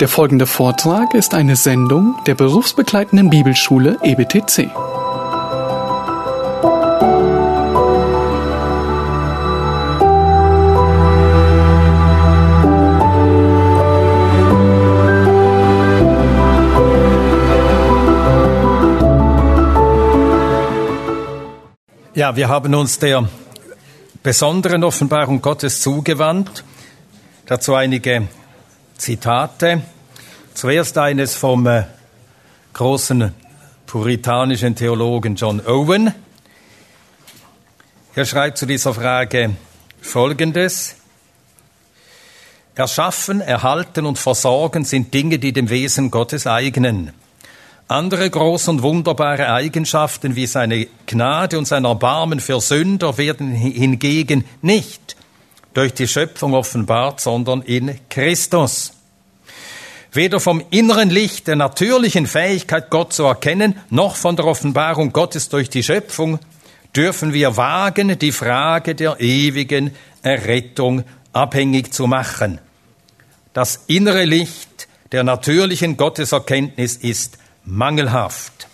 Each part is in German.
Der folgende Vortrag ist eine Sendung der berufsbegleitenden Bibelschule EBTC. Ja, wir haben uns der besonderen Offenbarung Gottes zugewandt. Dazu einige Zitate. Zuerst eines vom äh, großen puritanischen Theologen John Owen. Er schreibt zu dieser Frage Folgendes. Erschaffen, erhalten und versorgen sind Dinge, die dem Wesen Gottes eignen. Andere große und wunderbare Eigenschaften wie seine Gnade und sein Erbarmen für Sünder werden hingegen nicht durch die Schöpfung offenbart, sondern in Christus. Weder vom inneren Licht der natürlichen Fähigkeit, Gott zu erkennen, noch von der Offenbarung Gottes durch die Schöpfung dürfen wir wagen, die Frage der ewigen Errettung abhängig zu machen. Das innere Licht der natürlichen Gotteserkenntnis ist mangelhaft.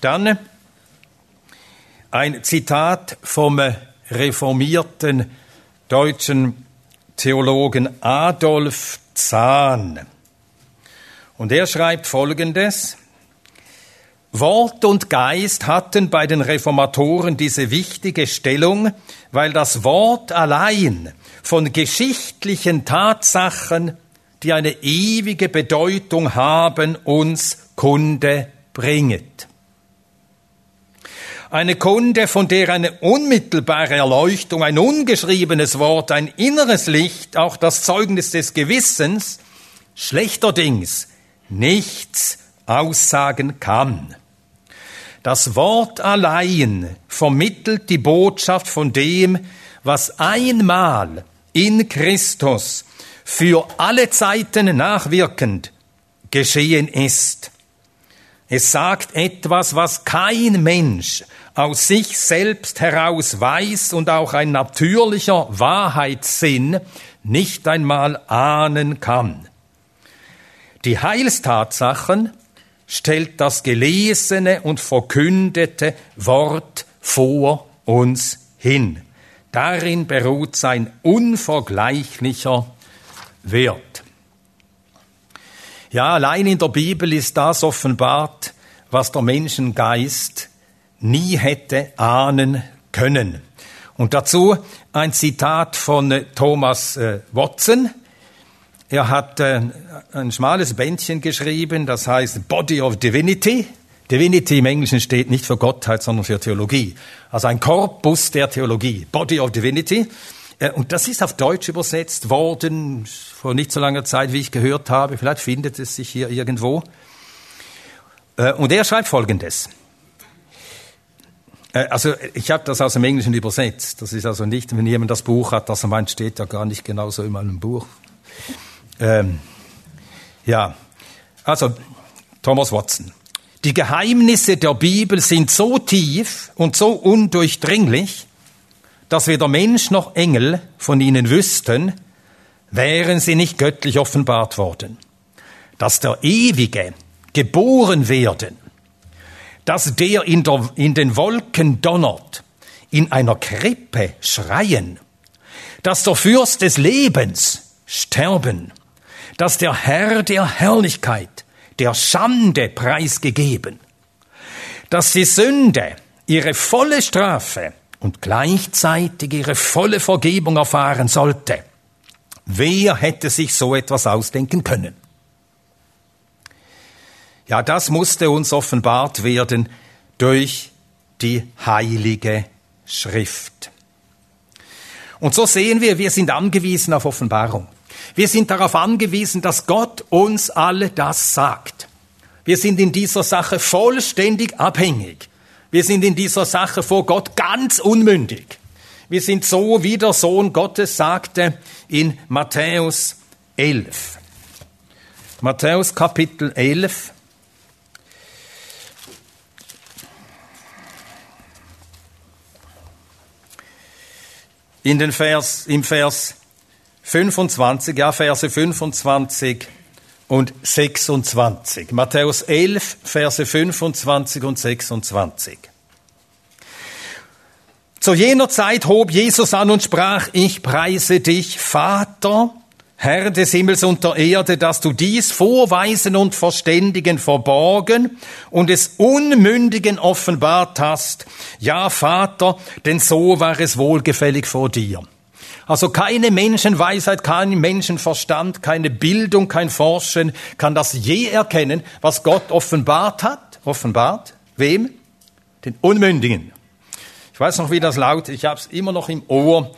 Dann ein Zitat vom reformierten deutschen Theologen Adolf Zahn. Und er schreibt Folgendes. Wort und Geist hatten bei den Reformatoren diese wichtige Stellung, weil das Wort allein von geschichtlichen Tatsachen, die eine ewige Bedeutung haben, uns Kunde bringet. Eine Kunde, von der eine unmittelbare Erleuchtung, ein ungeschriebenes Wort, ein inneres Licht, auch das Zeugnis des Gewissens, schlechterdings nichts aussagen kann. Das Wort allein vermittelt die Botschaft von dem, was einmal in Christus für alle Zeiten nachwirkend geschehen ist. Es sagt etwas, was kein Mensch aus sich selbst heraus weiß und auch ein natürlicher Wahrheitssinn nicht einmal ahnen kann. Die Heilstatsachen stellt das gelesene und verkündete Wort vor uns hin. Darin beruht sein unvergleichlicher Wert. Ja, allein in der Bibel ist das offenbart, was der Menschengeist nie hätte ahnen können. Und dazu ein Zitat von äh, Thomas äh, Watson. Er hat äh, ein schmales Bändchen geschrieben, das heißt Body of Divinity. Divinity im Englischen steht nicht für Gottheit, sondern für Theologie. Also ein Korpus der Theologie, Body of Divinity. Und das ist auf Deutsch übersetzt worden vor nicht so langer Zeit, wie ich gehört habe. Vielleicht findet es sich hier irgendwo. Und er schreibt Folgendes. Äh, also ich habe das aus dem Englischen übersetzt. Das ist also nicht, wenn jemand das Buch hat, das er meint, steht ja gar nicht genauso in meinem Buch. Ähm, ja, also Thomas Watson. Die Geheimnisse der Bibel sind so tief und so undurchdringlich, dass weder Mensch noch Engel von ihnen wüssten, wären sie nicht göttlich offenbart worden. Dass der Ewige geboren werden, dass der in, der in den Wolken donnert, in einer Krippe schreien, dass der Fürst des Lebens sterben, dass der Herr der Herrlichkeit der Schande preisgegeben, dass die Sünde ihre volle Strafe und gleichzeitig ihre volle Vergebung erfahren sollte. Wer hätte sich so etwas ausdenken können? Ja, das musste uns offenbart werden durch die heilige Schrift. Und so sehen wir, wir sind angewiesen auf Offenbarung. Wir sind darauf angewiesen, dass Gott uns alle das sagt. Wir sind in dieser Sache vollständig abhängig. Wir sind in dieser Sache vor Gott ganz unmündig. Wir sind so, wie der Sohn Gottes sagte in Matthäus 11. Matthäus Kapitel 11. In den Vers, im Vers 25, ja, Verse 25 und 26. Matthäus 11, Verse 25 und 26. Zu jener Zeit hob Jesus an und sprach, ich preise dich, Vater, Herr des Himmels und der Erde, dass du dies Vorweisen und Verständigen verborgen und es Unmündigen offenbart hast. Ja, Vater, denn so war es wohlgefällig vor dir. Also keine Menschenweisheit, kein Menschenverstand, keine Bildung, kein Forschen kann das je erkennen, was Gott offenbart hat. Offenbart? Wem? Den Unmündigen. Ich weiß noch, wie das lautet. Ich habe es immer noch im Ohr.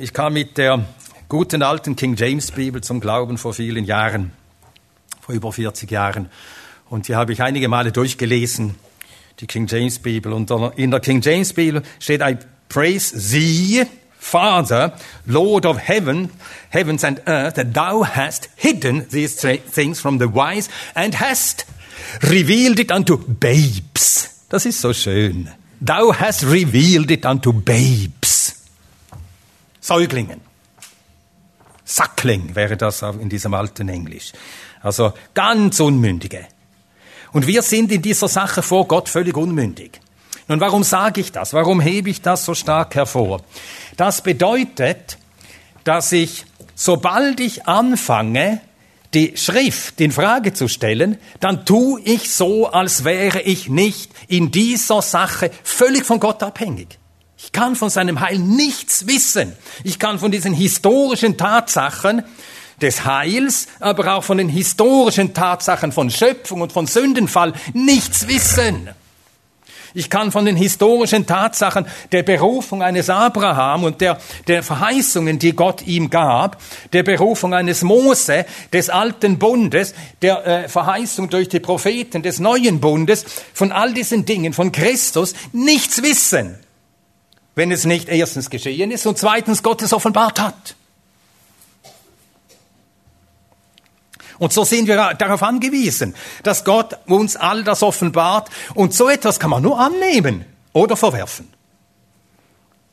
Ich kam mit der guten alten King James Bibel zum Glauben vor vielen Jahren, vor über 40 Jahren. Und die habe ich einige Male durchgelesen, die King James Bibel. Und in der King James Bibel steht I praise thee, Father, Lord of heaven, heavens and earth, that thou hast hidden these things from the wise and hast revealed it unto babes. Das ist so schön. Thou hast revealed it unto babes. Säuglingen. Sackling wäre das in diesem alten Englisch. Also ganz Unmündige. Und wir sind in dieser Sache vor Gott völlig unmündig. Nun, warum sage ich das? Warum hebe ich das so stark hervor? Das bedeutet, dass ich, sobald ich anfange, die Schrift in Frage zu stellen, dann tue ich so, als wäre ich nicht in dieser Sache völlig von Gott abhängig. Ich kann von seinem Heil nichts wissen. Ich kann von diesen historischen Tatsachen des Heils, aber auch von den historischen Tatsachen von Schöpfung und von Sündenfall nichts wissen. Ich kann von den historischen Tatsachen der Berufung eines Abraham und der, der Verheißungen, die Gott ihm gab, der Berufung eines Mose, des alten Bundes, der äh, Verheißung durch die Propheten des neuen Bundes, von all diesen Dingen, von Christus, nichts wissen wenn es nicht erstens geschehen ist und zweitens Gottes offenbart hat. Und so sind wir darauf angewiesen, dass Gott uns all das offenbart. Und so etwas kann man nur annehmen oder verwerfen.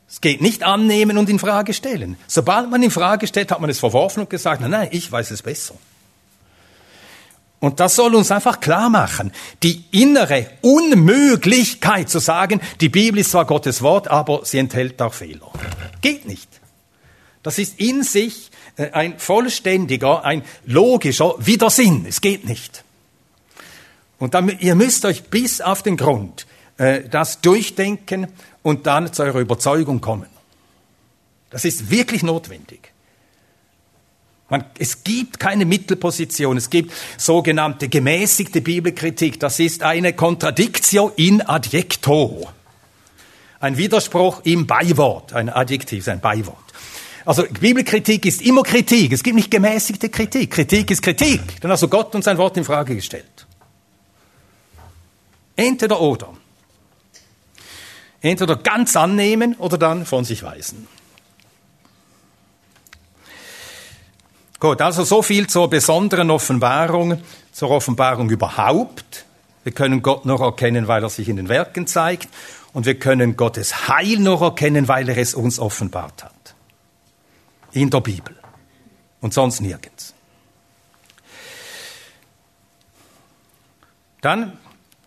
Es geht nicht annehmen und in Frage stellen. Sobald man in Frage stellt, hat man es verworfen und gesagt, nein, nein, ich weiß es besser. Und das soll uns einfach klar machen. Die innere Unmöglichkeit zu sagen, die Bibel ist zwar Gottes Wort, aber sie enthält auch Fehler. Geht nicht. Das ist in sich äh, ein vollständiger, ein logischer Widersinn. Es geht nicht. Und dann, ihr müsst euch bis auf den Grund äh, das durchdenken und dann zu eurer Überzeugung kommen. Das ist wirklich notwendig. Man, es gibt keine Mittelposition, es gibt sogenannte gemäßigte Bibelkritik. Das ist eine Contradictio in adjecto. Ein Widerspruch im Beiwort, ein Adjektiv, ein Beiwort. Also Bibelkritik ist immer Kritik. Es gibt nicht gemäßigte Kritik. Kritik ist Kritik. Dann hast du Gott und sein Wort in Frage gestellt. Entweder oder. Entweder ganz annehmen oder dann von sich weisen. Gut, also so viel zur besonderen Offenbarung, zur Offenbarung überhaupt. Wir können Gott noch erkennen, weil er sich in den Werken zeigt. Und wir können Gottes Heil noch erkennen, weil er es uns offenbart hat. In der Bibel. Und sonst nirgends. Dann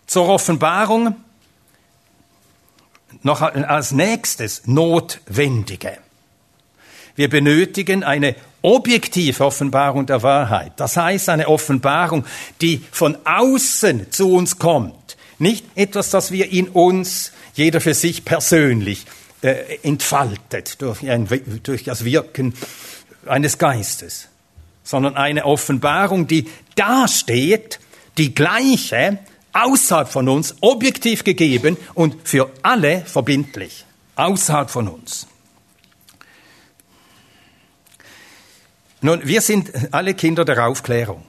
zur Offenbarung noch als nächstes Notwendige. Wir benötigen eine objektive Offenbarung der Wahrheit. Das heißt eine Offenbarung, die von außen zu uns kommt. Nicht etwas, das wir in uns, jeder für sich persönlich, äh, entfaltet durch, ein, durch das Wirken eines Geistes, sondern eine Offenbarung, die dasteht, die gleiche, außerhalb von uns, objektiv gegeben und für alle verbindlich, außerhalb von uns. Nun, wir sind alle Kinder der Aufklärung.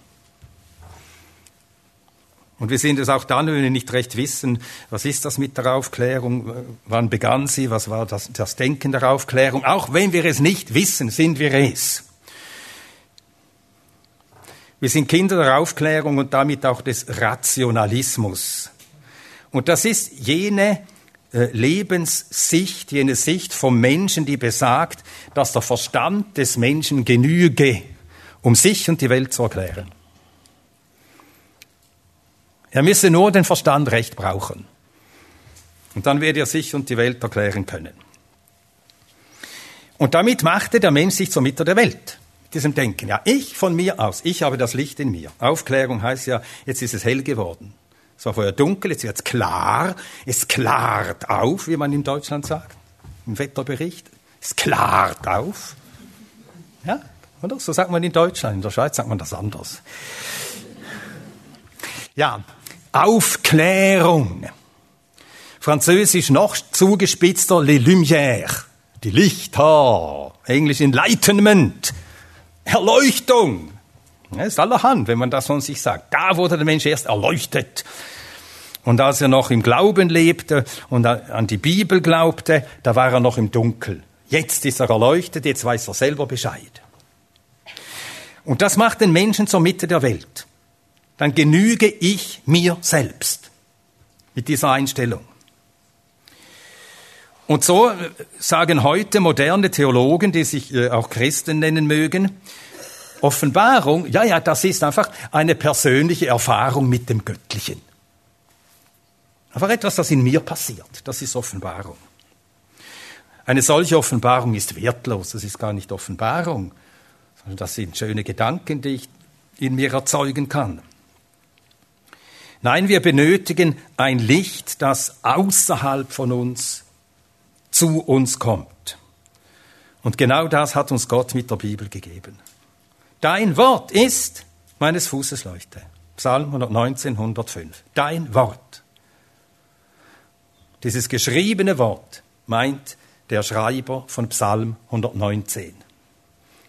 Und wir sind es auch dann, wenn wir nicht recht wissen, was ist das mit der Aufklärung, wann begann sie, was war das, das Denken der Aufklärung. Auch wenn wir es nicht wissen, sind wir es. Wir sind Kinder der Aufklärung und damit auch des Rationalismus. Und das ist jene Lebenssicht, jene Sicht vom Menschen, die besagt, dass der Verstand des Menschen genüge, um sich und die Welt zu erklären. Er müsse nur den Verstand recht brauchen. Und dann werde er sich und die Welt erklären können. Und damit machte der Mensch sich zur Mitte der Welt. Diesem Denken. Ja, ich von mir aus, ich habe das Licht in mir. Aufklärung heißt ja, jetzt ist es hell geworden. Es war vorher dunkel, jetzt wird es klar. Es klart auf, wie man in Deutschland sagt. Im Wetterbericht. Es klart auf. Ja, oder? So sagt man in Deutschland. In der Schweiz sagt man das anders. Ja, Aufklärung. Französisch noch zugespitzter les Lumières die Lichter, Englisch Enlightenment, Erleuchtung. Das ist allerhand, wenn man das von sich sagt. Da wurde der Mensch erst erleuchtet. Und als er noch im Glauben lebte und an die Bibel glaubte, da war er noch im Dunkel. Jetzt ist er erleuchtet, jetzt weiß er selber Bescheid. Und das macht den Menschen zur Mitte der Welt. Dann genüge ich mir selbst mit dieser Einstellung. Und so sagen heute moderne Theologen, die sich äh, auch Christen nennen mögen, Offenbarung, ja, ja, das ist einfach eine persönliche Erfahrung mit dem Göttlichen. Einfach etwas, das in mir passiert. Das ist Offenbarung. Eine solche Offenbarung ist wertlos. Das ist gar nicht Offenbarung, sondern das sind schöne Gedanken, die ich in mir erzeugen kann. Nein, wir benötigen ein Licht, das außerhalb von uns zu uns kommt. Und genau das hat uns Gott mit der Bibel gegeben. Dein Wort ist meines Fußes Leuchte. Psalm 119, 105. Dein Wort. Dieses geschriebene Wort meint der Schreiber von Psalm 119,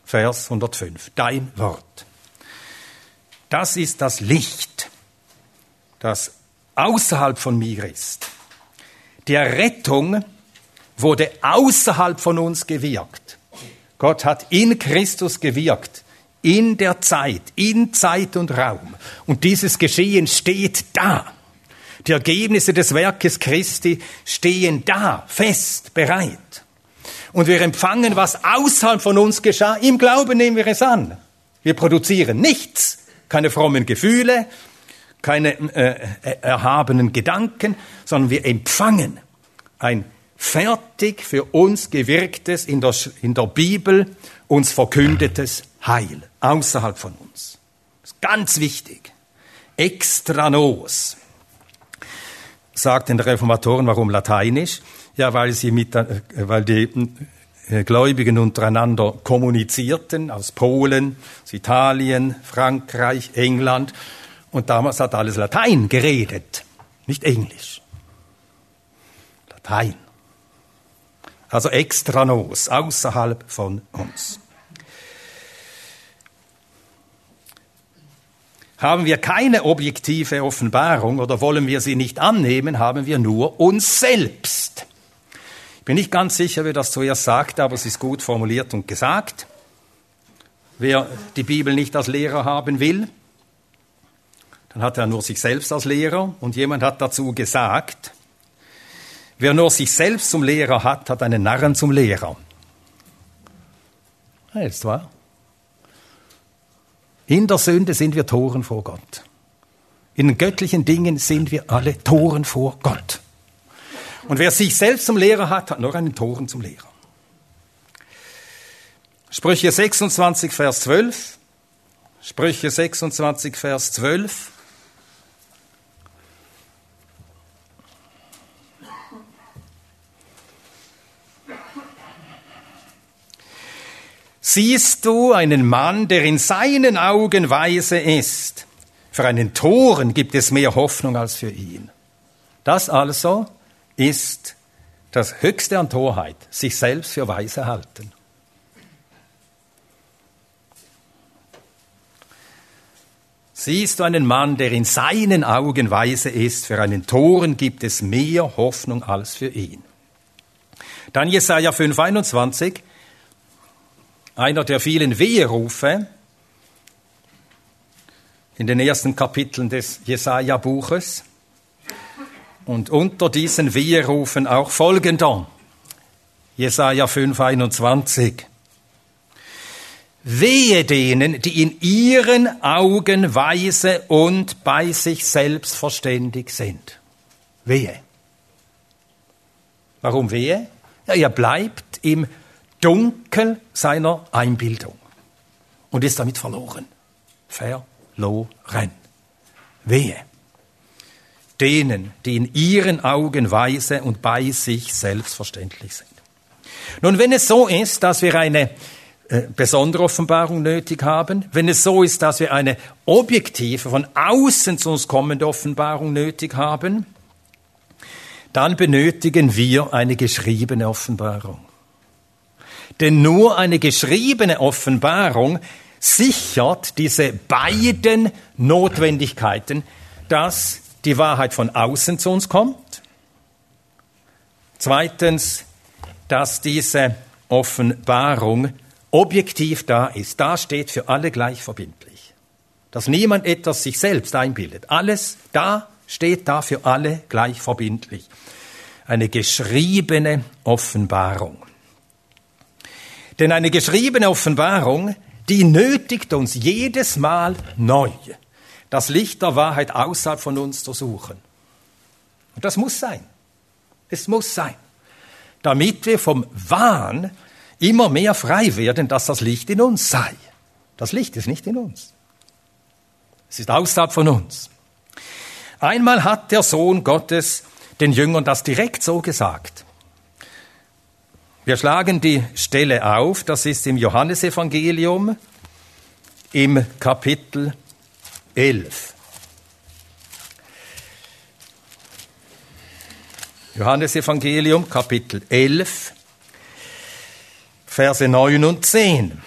Vers 105. Dein Wort. Das ist das Licht, das außerhalb von mir ist. Der Rettung wurde außerhalb von uns gewirkt. Gott hat in Christus gewirkt, in der Zeit, in Zeit und Raum. Und dieses Geschehen steht da. Die Ergebnisse des Werkes Christi stehen da, fest, bereit. Und wir empfangen, was außerhalb von uns geschah. Im Glauben nehmen wir es an. Wir produzieren nichts, keine frommen Gefühle, keine äh, erhabenen Gedanken, sondern wir empfangen ein fertig für uns gewirktes, in der, in der Bibel uns verkündetes Heil, außerhalb von uns. Das ist ganz wichtig. Extra nos. Sagten die Reformatoren, warum lateinisch? Ja, weil sie mit, äh, weil die äh, Gläubigen untereinander kommunizierten aus Polen, aus Italien, Frankreich, England. Und damals hat alles Latein geredet, nicht Englisch. Latein also extra nos, außerhalb von uns. Haben wir keine objektive Offenbarung oder wollen wir sie nicht annehmen, haben wir nur uns selbst. Ich bin nicht ganz sicher, wer das zuerst sagt, aber es ist gut formuliert und gesagt. Wer die Bibel nicht als Lehrer haben will, dann hat er nur sich selbst als Lehrer und jemand hat dazu gesagt, Wer nur sich selbst zum Lehrer hat, hat einen Narren zum Lehrer. Ja, ist wahr. In der Sünde sind wir Toren vor Gott. In den göttlichen Dingen sind wir alle Toren vor Gott. Und wer sich selbst zum Lehrer hat, hat nur einen Toren zum Lehrer. Sprüche 26, Vers 12. Sprüche 26, Vers 12. Siehst du einen Mann, der in seinen Augen weise ist? Für einen Toren gibt es mehr Hoffnung als für ihn. Das also ist das Höchste an Torheit, sich selbst für weise halten. Siehst du einen Mann, der in seinen Augen weise ist, für einen Toren gibt es mehr Hoffnung als für ihn. Dann Jesaja 5, 21 einer der vielen Weherufe in den ersten Kapiteln des Jesaja-Buches. Und unter diesen Weherufen auch folgender. Jesaja 5, 21. Wehe denen, die in ihren Augen weise und bei sich selbst verständig sind. Wehe. Warum wehe? Ja, er bleibt im Dunkel seiner Einbildung und ist damit verloren. Verloren. Wehe. Denen, die in ihren Augen weise und bei sich selbstverständlich sind. Nun, wenn es so ist, dass wir eine äh, besondere Offenbarung nötig haben, wenn es so ist, dass wir eine objektive, von außen zu uns kommende Offenbarung nötig haben, dann benötigen wir eine geschriebene Offenbarung. Denn nur eine geschriebene Offenbarung sichert diese beiden Notwendigkeiten, dass die Wahrheit von außen zu uns kommt. Zweitens, dass diese Offenbarung objektiv da ist. Da steht für alle gleich verbindlich. Dass niemand etwas sich selbst einbildet. Alles da steht da für alle gleich verbindlich. Eine geschriebene Offenbarung. Denn eine geschriebene Offenbarung, die nötigt uns jedes Mal neu, das Licht der Wahrheit außerhalb von uns zu suchen. Und das muss sein. Es muss sein. Damit wir vom Wahn immer mehr frei werden, dass das Licht in uns sei. Das Licht ist nicht in uns. Es ist außerhalb von uns. Einmal hat der Sohn Gottes den Jüngern das direkt so gesagt. Wir schlagen die Stelle auf, das ist im Johannesevangelium im Kapitel 11. Johannesevangelium Kapitel 11 Verse 9 und 10.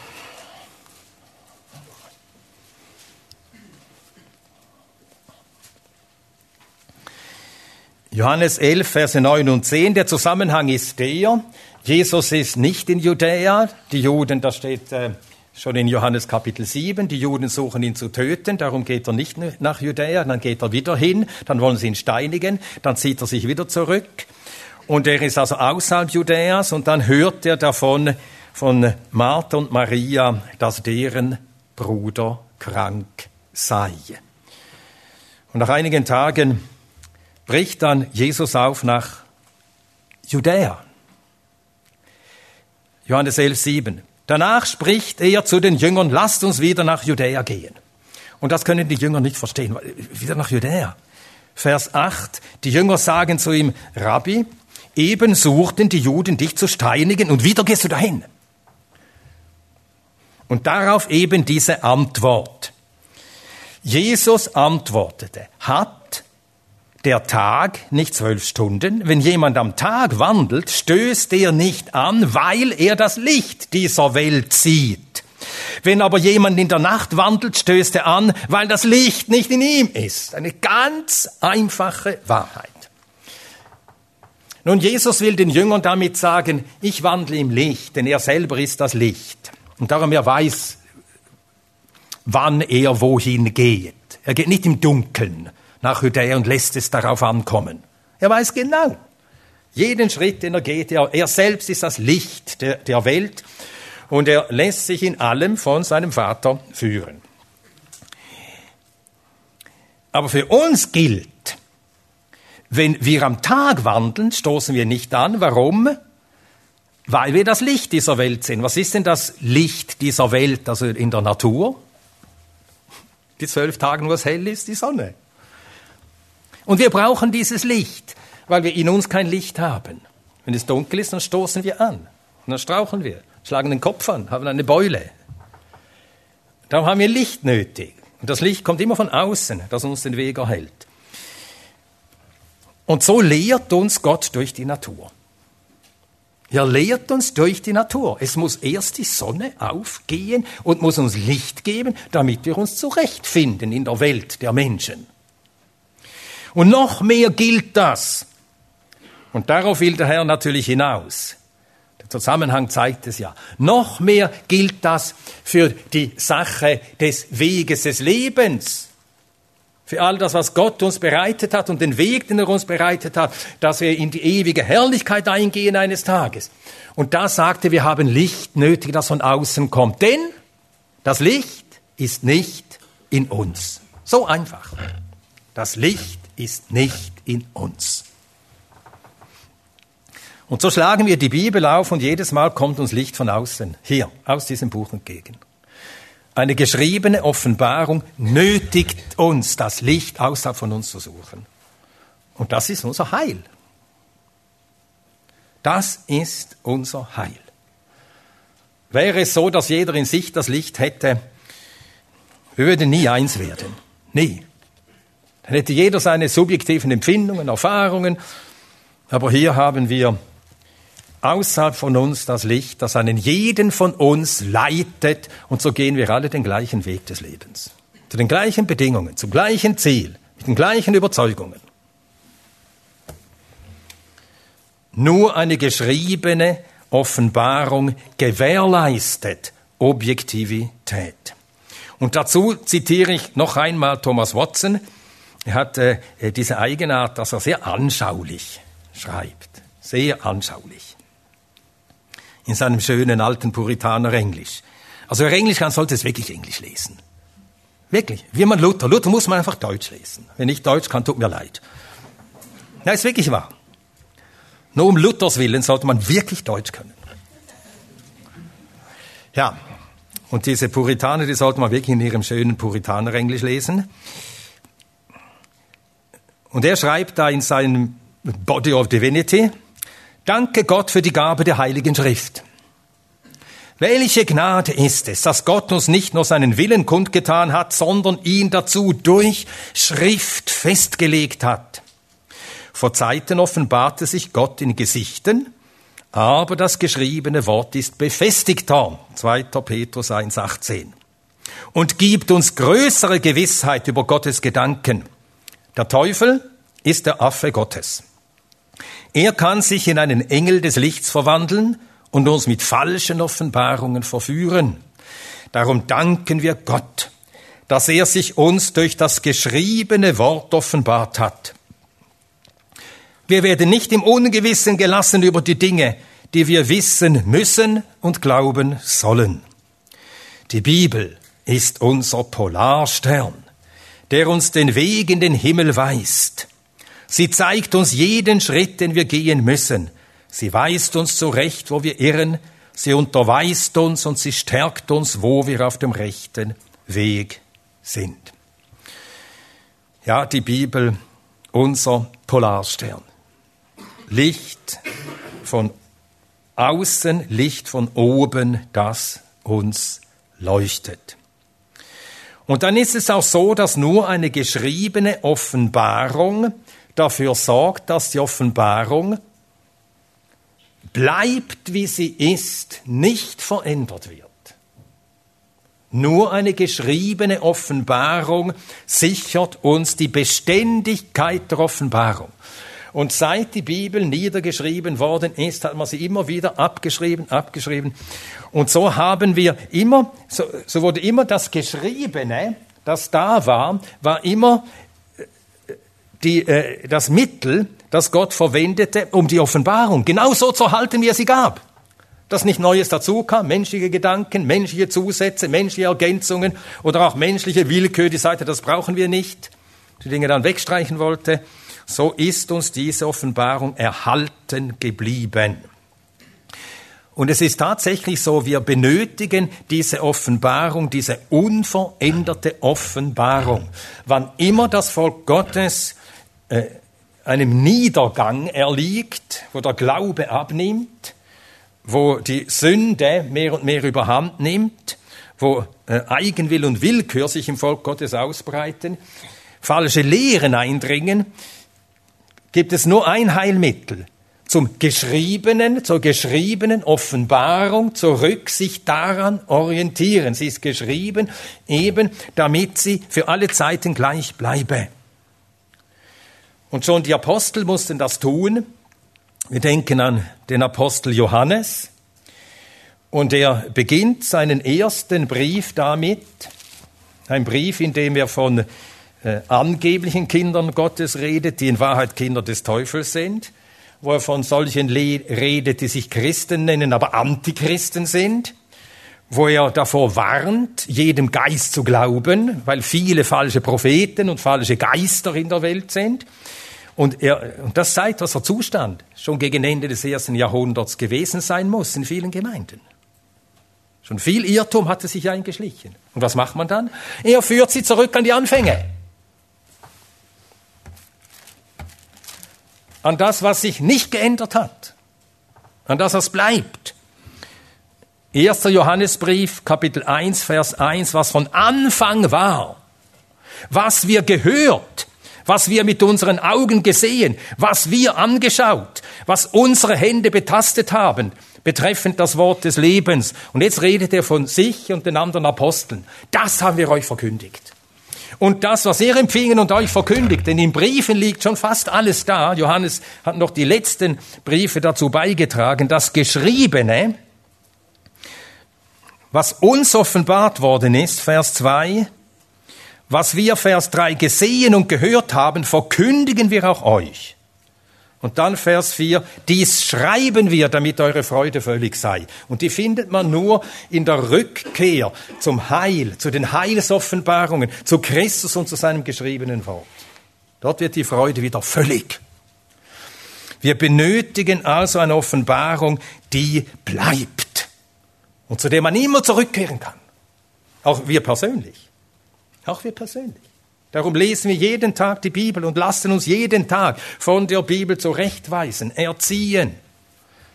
Johannes 11, Verse 9 und 10. Der Zusammenhang ist der, Jesus ist nicht in Judäa. Die Juden, das steht äh, schon in Johannes Kapitel 7, die Juden suchen ihn zu töten, darum geht er nicht nach Judäa, dann geht er wieder hin, dann wollen sie ihn steinigen, dann zieht er sich wieder zurück. Und er ist also außerhalb Judäas und dann hört er davon, von Martha und Maria, dass deren Bruder krank sei. Und nach einigen Tagen bricht dann Jesus auf nach Judäa. Johannes 11, 7. Danach spricht er zu den Jüngern, lasst uns wieder nach Judäa gehen. Und das können die Jünger nicht verstehen. Wieder nach Judäa. Vers 8. Die Jünger sagen zu ihm, Rabbi, eben suchten die Juden dich zu steinigen und wieder gehst du dahin. Und darauf eben diese Antwort. Jesus antwortete, hat der Tag nicht zwölf Stunden? Wenn jemand am Tag wandelt, stößt er nicht an, weil er das Licht dieser Welt sieht. Wenn aber jemand in der Nacht wandelt, stößt er an, weil das Licht nicht in ihm ist. Eine ganz einfache Wahrheit. Nun, Jesus will den Jüngern damit sagen, ich wandle im Licht, denn er selber ist das Licht. Und darum er weiß, wann er wohin geht. Er geht nicht im Dunkeln nach Judäa und lässt es darauf ankommen. Er weiß genau, jeden Schritt, den er geht, er, er selbst ist das Licht der, der Welt und er lässt sich in allem von seinem Vater führen. Aber für uns gilt, wenn wir am Tag wandeln, stoßen wir nicht an. Warum? Weil wir das Licht dieser Welt sind. Was ist denn das Licht dieser Welt, also in der Natur? Die zwölf Tage, wo es hell ist, die Sonne. Und wir brauchen dieses Licht, weil wir in uns kein Licht haben. Wenn es dunkel ist, dann stoßen wir an. Und dann strauchen wir, schlagen den Kopf an, haben eine Beule. Darum haben wir Licht nötig. Und das Licht kommt immer von außen, das uns den Weg erhält. Und so lehrt uns Gott durch die Natur. Er lehrt uns durch die Natur. Es muss erst die Sonne aufgehen und muss uns Licht geben, damit wir uns zurechtfinden in der Welt der Menschen. Und noch mehr gilt das. Und darauf will der Herr natürlich hinaus. Der Zusammenhang zeigt es ja. Noch mehr gilt das für die Sache des Weges des Lebens für all das, was Gott uns bereitet hat und den Weg, den er uns bereitet hat, dass wir in die ewige Herrlichkeit eingehen eines Tages. Und da sagte, wir haben Licht nötig, das von außen kommt. Denn Das Licht ist nicht in uns. So einfach. Das Licht ist nicht in uns. Und so schlagen wir die Bibel auf und jedes Mal kommt uns Licht von außen, hier, aus diesem Buch entgegen. Eine geschriebene Offenbarung nötigt uns, das Licht außerhalb von uns zu suchen. Und das ist unser Heil. Das ist unser Heil. Wäre es so, dass jeder in sich das Licht hätte, wir würden nie eins werden. Nie. Dann hätte jeder seine subjektiven Empfindungen, Erfahrungen. Aber hier haben wir außerhalb von uns das Licht, das einen jeden von uns leitet. Und so gehen wir alle den gleichen Weg des Lebens. Zu den gleichen Bedingungen, zum gleichen Ziel, mit den gleichen Überzeugungen. Nur eine geschriebene Offenbarung gewährleistet Objektivität. Und dazu zitiere ich noch einmal Thomas Watson. Er hat äh, diese Eigenart, dass er sehr anschaulich schreibt. Sehr anschaulich. In seinem schönen alten Puritaner Englisch. Also wer Englisch kann, sollte es wirklich Englisch lesen. Wirklich. Wie man Luther. Luther muss man einfach Deutsch lesen. Wenn ich Deutsch kann, tut mir leid. Na, ist wirklich wahr. Nur um Luthers Willen sollte man wirklich Deutsch können. Ja, und diese Puritaner, die sollte man wirklich in ihrem schönen Puritaner-Englisch lesen. Und er schreibt da in seinem Body of Divinity, Danke Gott für die Gabe der Heiligen Schrift. Welche Gnade ist es, dass Gott uns nicht nur seinen Willen kundgetan hat, sondern ihn dazu durch Schrift festgelegt hat. Vor Zeiten offenbarte sich Gott in Gesichten, aber das geschriebene Wort ist befestigter. 2. Petrus 1,18. Und gibt uns größere Gewissheit über Gottes Gedanken. Der Teufel ist der Affe Gottes. Er kann sich in einen Engel des Lichts verwandeln und uns mit falschen Offenbarungen verführen. Darum danken wir Gott, dass er sich uns durch das geschriebene Wort offenbart hat. Wir werden nicht im Ungewissen gelassen über die Dinge, die wir wissen müssen und glauben sollen. Die Bibel ist unser Polarstern, der uns den Weg in den Himmel weist. Sie zeigt uns jeden Schritt, den wir gehen müssen. Sie weist uns zurecht, wo wir irren. Sie unterweist uns und sie stärkt uns, wo wir auf dem rechten Weg sind. Ja, die Bibel, unser Polarstern. Licht von außen, Licht von oben, das uns leuchtet. Und dann ist es auch so, dass nur eine geschriebene Offenbarung dafür sorgt, dass die Offenbarung bleibt, wie sie ist, nicht verändert wird. Nur eine geschriebene Offenbarung sichert uns die Beständigkeit der Offenbarung. Und seit die Bibel niedergeschrieben worden ist, hat man sie immer wieder abgeschrieben, abgeschrieben. Und so haben wir immer, so, so wurde immer das Geschriebene, das da war, war immer äh, die, äh, das Mittel, das Gott verwendete, um die Offenbarung genauso zu halten, wie er sie gab. Dass nicht Neues dazu kam, menschliche Gedanken, menschliche Zusätze, menschliche Ergänzungen oder auch menschliche Willkür, die sagte, das brauchen wir nicht, die Dinge dann wegstreichen wollte so ist uns diese Offenbarung erhalten geblieben. Und es ist tatsächlich so, wir benötigen diese Offenbarung, diese unveränderte Offenbarung. Wann immer das Volk Gottes äh, einem Niedergang erliegt, wo der Glaube abnimmt, wo die Sünde mehr und mehr überhand nimmt, wo äh, Eigenwill und Willkür sich im Volk Gottes ausbreiten, falsche Lehren eindringen, gibt es nur ein Heilmittel. Zum geschriebenen, zur geschriebenen Offenbarung zurück sich daran orientieren. Sie ist geschrieben eben, damit sie für alle Zeiten gleich bleibe. Und schon die Apostel mussten das tun. Wir denken an den Apostel Johannes. Und er beginnt seinen ersten Brief damit, ein Brief, in dem er von äh, angeblichen Kindern Gottes redet, die in Wahrheit Kinder des Teufels sind, wo er von solchen Le redet, die sich Christen nennen, aber Antichristen sind, wo er davor warnt, jedem Geist zu glauben, weil viele falsche Propheten und falsche Geister in der Welt sind. Und, er, und das zeigt, was der Zustand schon gegen Ende des ersten Jahrhunderts gewesen sein muss in vielen Gemeinden. Schon viel Irrtum hatte sich eingeschlichen. Und was macht man dann? Er führt sie zurück an die Anfänge. An das, was sich nicht geändert hat. An das, was bleibt. 1. Johannesbrief, Kapitel 1, Vers 1, was von Anfang war, was wir gehört, was wir mit unseren Augen gesehen, was wir angeschaut, was unsere Hände betastet haben, betreffend das Wort des Lebens. Und jetzt redet er von sich und den anderen Aposteln. Das haben wir euch verkündigt. Und das, was er empfingen und euch verkündigt, denn in Briefen liegt schon fast alles da. Johannes hat noch die letzten Briefe dazu beigetragen. Das Geschriebene, was uns offenbart worden ist, Vers 2, was wir, Vers 3, gesehen und gehört haben, verkündigen wir auch euch. Und dann Vers 4, dies schreiben wir, damit eure Freude völlig sei. Und die findet man nur in der Rückkehr zum Heil, zu den Heilsoffenbarungen, zu Christus und zu seinem geschriebenen Wort. Dort wird die Freude wieder völlig. Wir benötigen also eine Offenbarung, die bleibt und zu dem man immer zurückkehren kann. Auch wir persönlich. Auch wir persönlich. Darum lesen wir jeden Tag die Bibel und lassen uns jeden Tag von der Bibel zurechtweisen, erziehen,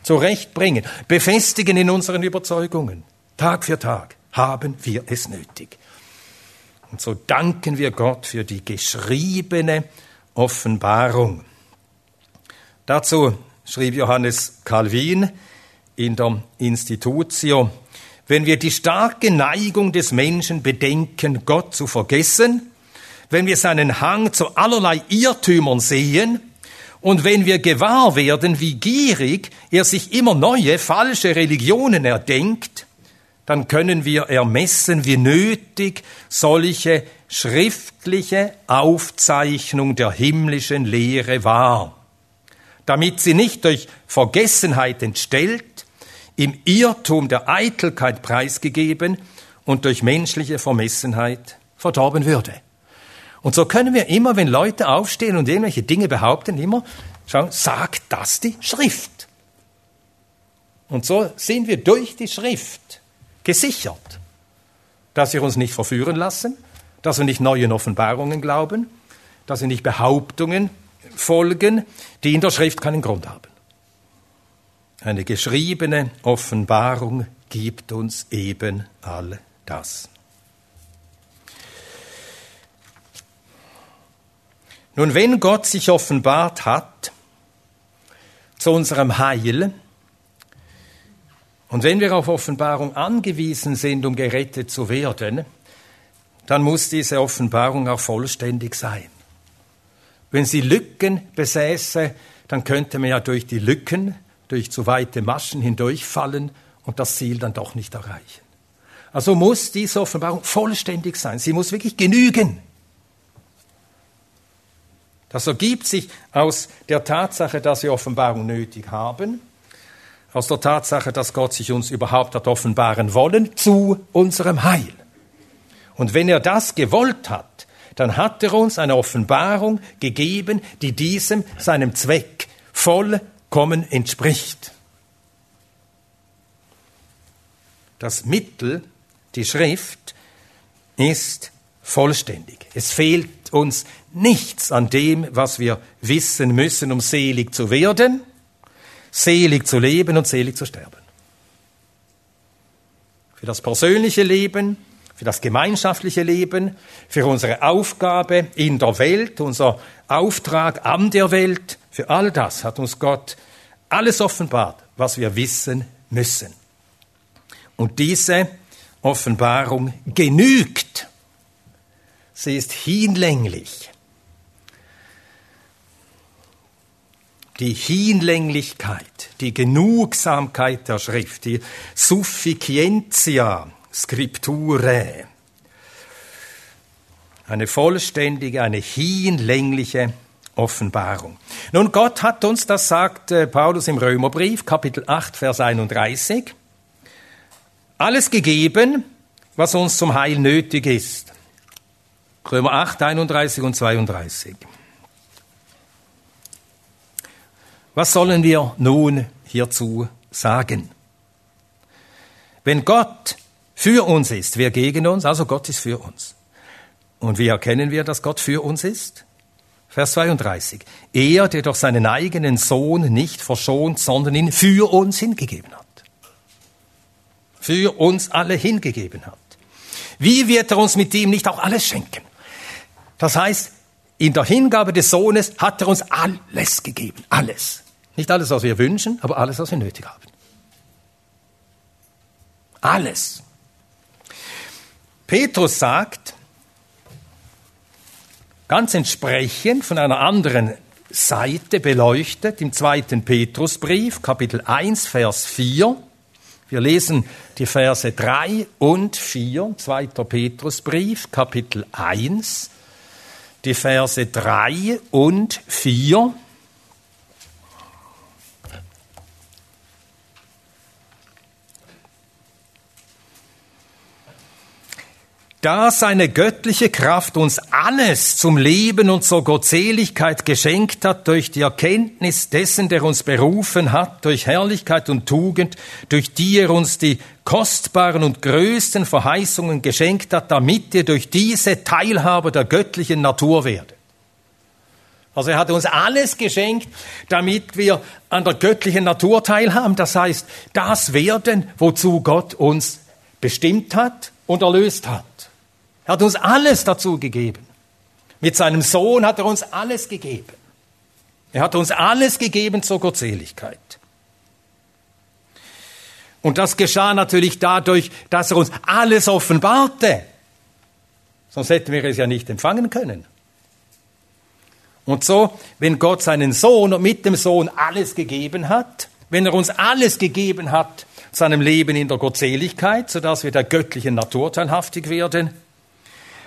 zurechtbringen, befestigen in unseren Überzeugungen. Tag für Tag haben wir es nötig. Und so danken wir Gott für die geschriebene Offenbarung. Dazu schrieb Johannes Calvin, in der Institutio. Wenn wir die starke Neigung des Menschen bedenken, Gott zu vergessen, wenn wir seinen Hang zu allerlei Irrtümern sehen und wenn wir gewahr werden, wie gierig er sich immer neue falsche Religionen erdenkt, dann können wir ermessen, wie nötig solche schriftliche Aufzeichnung der himmlischen Lehre war, damit sie nicht durch Vergessenheit entstellt, im Irrtum der Eitelkeit preisgegeben und durch menschliche Vermessenheit verdorben würde. Und so können wir immer, wenn Leute aufstehen und irgendwelche Dinge behaupten, immer schauen, sagt das die Schrift? Und so sind wir durch die Schrift gesichert, dass wir uns nicht verführen lassen, dass wir nicht neuen Offenbarungen glauben, dass wir nicht Behauptungen folgen, die in der Schrift keinen Grund haben. Eine geschriebene Offenbarung gibt uns eben all das. Nun, wenn Gott sich offenbart hat zu unserem Heil, und wenn wir auf Offenbarung angewiesen sind, um gerettet zu werden, dann muss diese Offenbarung auch vollständig sein. Wenn sie Lücken besäße, dann könnte man ja durch die Lücken durch zu weite Maschen hindurchfallen und das Ziel dann doch nicht erreichen. Also muss diese Offenbarung vollständig sein. Sie muss wirklich genügen. Das ergibt sich aus der Tatsache, dass wir Offenbarung nötig haben, aus der Tatsache, dass Gott sich uns überhaupt hat offenbaren wollen, zu unserem Heil. Und wenn er das gewollt hat, dann hat er uns eine Offenbarung gegeben, die diesem, seinem Zweck, voll Kommen entspricht. Das Mittel, die Schrift, ist vollständig. Es fehlt uns nichts an dem, was wir wissen müssen, um selig zu werden, selig zu leben und selig zu sterben. Für das persönliche Leben, für das gemeinschaftliche Leben, für unsere Aufgabe in der Welt, unser Auftrag an der Welt, für all das hat uns Gott alles offenbart, was wir wissen müssen. Und diese Offenbarung genügt. Sie ist hinlänglich. Die Hinlänglichkeit, die Genugsamkeit der Schrift, die Sufficientia Scripturae, eine vollständige, eine hinlängliche Offenbarung. Nun, Gott hat uns, das sagt äh, Paulus im Römerbrief, Kapitel 8, Vers 31, alles gegeben, was uns zum Heil nötig ist. Römer 8, 31 und 32. Was sollen wir nun hierzu sagen? Wenn Gott für uns ist, wer gegen uns? Also Gott ist für uns. Und wie erkennen wir, dass Gott für uns ist? Vers 32. Er, der durch seinen eigenen Sohn nicht verschont, sondern ihn für uns hingegeben hat. Für uns alle hingegeben hat. Wie wird er uns mit ihm nicht auch alles schenken? Das heißt, in der Hingabe des Sohnes hat er uns alles gegeben. Alles. Nicht alles, was wir wünschen, aber alles, was wir nötig haben. Alles. Petrus sagt, ganz entsprechend von einer anderen Seite beleuchtet im zweiten Petrusbrief, Kapitel 1, Vers 4. Wir lesen die Verse 3 und 4, zweiter Petrusbrief, Kapitel 1, die Verse 3 und 4. da seine göttliche Kraft uns alles zum Leben und zur Gottseligkeit geschenkt hat durch die Erkenntnis dessen, der uns berufen hat, durch Herrlichkeit und Tugend, durch die er uns die kostbaren und größten Verheißungen geschenkt hat, damit ihr durch diese Teilhaber der göttlichen Natur werdet. Also er hat uns alles geschenkt, damit wir an der göttlichen Natur teilhaben. Das heißt, das werden, wozu Gott uns bestimmt hat und erlöst hat. Er hat uns alles dazu gegeben. Mit seinem Sohn hat er uns alles gegeben. Er hat uns alles gegeben zur Gottseligkeit. Und das geschah natürlich dadurch, dass er uns alles offenbarte. Sonst hätten wir es ja nicht empfangen können. Und so, wenn Gott seinen Sohn und mit dem Sohn alles gegeben hat, wenn er uns alles gegeben hat, seinem Leben in der Gottseligkeit, sodass wir der göttlichen Natur teilhaftig werden,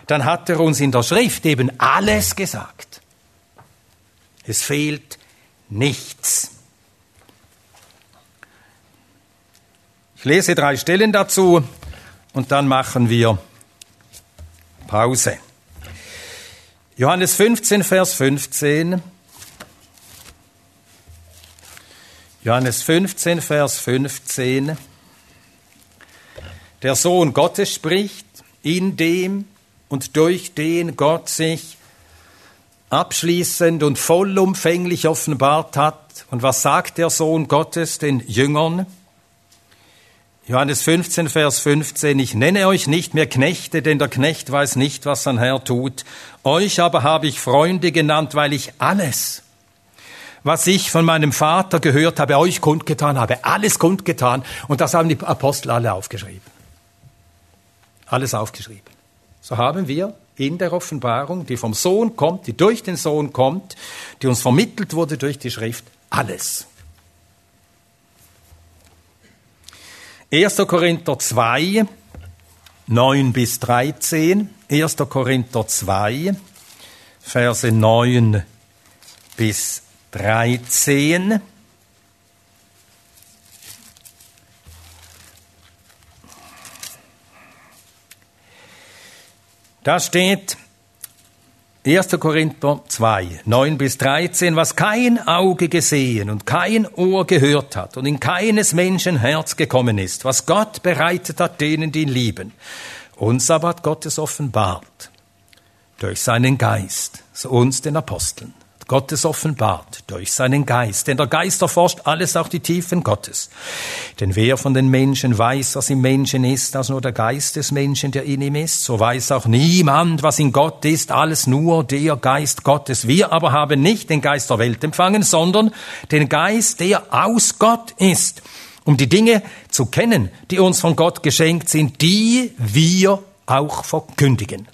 dann hat er uns in der Schrift eben alles gesagt. Es fehlt nichts. Ich lese drei Stellen dazu und dann machen wir Pause. Johannes 15, Vers 15. Johannes 15, Vers 15. Der Sohn Gottes spricht, in dem und durch den Gott sich abschließend und vollumfänglich offenbart hat. Und was sagt der Sohn Gottes den Jüngern? Johannes 15, Vers 15, ich nenne euch nicht mehr Knechte, denn der Knecht weiß nicht, was sein Herr tut. Euch aber habe ich Freunde genannt, weil ich alles, was ich von meinem Vater gehört habe, euch kundgetan habe. Alles kundgetan. Und das haben die Apostel alle aufgeschrieben. Alles aufgeschrieben. So haben wir in der Offenbarung, die vom Sohn kommt, die durch den Sohn kommt, die uns vermittelt wurde durch die Schrift, alles. 1. Korinther 2, 9 bis 13. 1. Korinther 2, Verse 9 bis 13. Da steht 1. Korinther 2, 9 bis 13, was kein Auge gesehen und kein Ohr gehört hat und in keines Menschen Herz gekommen ist, was Gott bereitet hat denen, die ihn lieben. Uns aber hat Gott es offenbart durch seinen Geist, uns den Aposteln. Gottes offenbart durch seinen Geist. Denn der Geist erforscht alles, auch die Tiefen Gottes. Denn wer von den Menschen weiß, was im Menschen ist, als nur der Geist des Menschen, der in ihm ist, so weiß auch niemand, was in Gott ist, alles nur der Geist Gottes. Wir aber haben nicht den Geist der Welt empfangen, sondern den Geist, der aus Gott ist, um die Dinge zu kennen, die uns von Gott geschenkt sind, die wir auch verkündigen.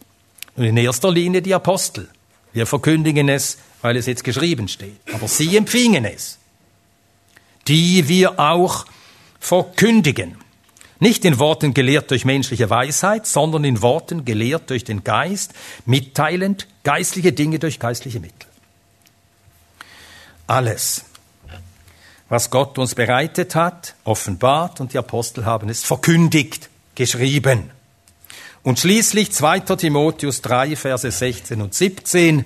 Und in erster Linie die Apostel. Wir verkündigen es weil es jetzt geschrieben steht. Aber sie empfingen es, die wir auch verkündigen. Nicht in Worten gelehrt durch menschliche Weisheit, sondern in Worten gelehrt durch den Geist, mitteilend geistliche Dinge durch geistliche Mittel. Alles, was Gott uns bereitet hat, offenbart und die Apostel haben es verkündigt, geschrieben. Und schließlich 2. Timotheus 3, Verse 16 und 17.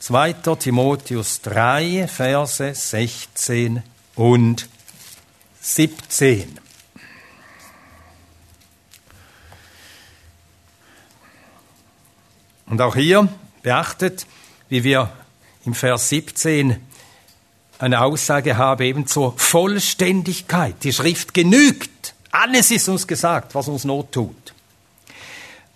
2. Timotheus 3, Verse 16 und 17. Und auch hier beachtet, wie wir im Vers 17 eine Aussage haben, eben zur Vollständigkeit. Die Schrift genügt. Alles ist uns gesagt, was uns Not tut.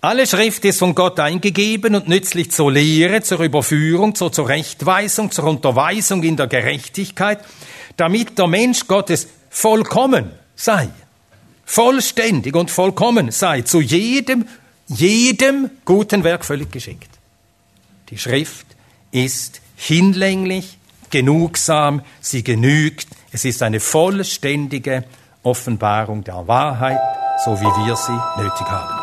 Alle Schrift ist von Gott eingegeben und nützlich zur Lehre, zur Überführung, zur Zurechtweisung, zur Unterweisung in der Gerechtigkeit, damit der Mensch Gottes vollkommen sei, vollständig und vollkommen sei, zu jedem, jedem guten Werk völlig geschickt. Die Schrift ist hinlänglich, genugsam, sie genügt, es ist eine vollständige Offenbarung der Wahrheit, so wie wir sie nötig haben.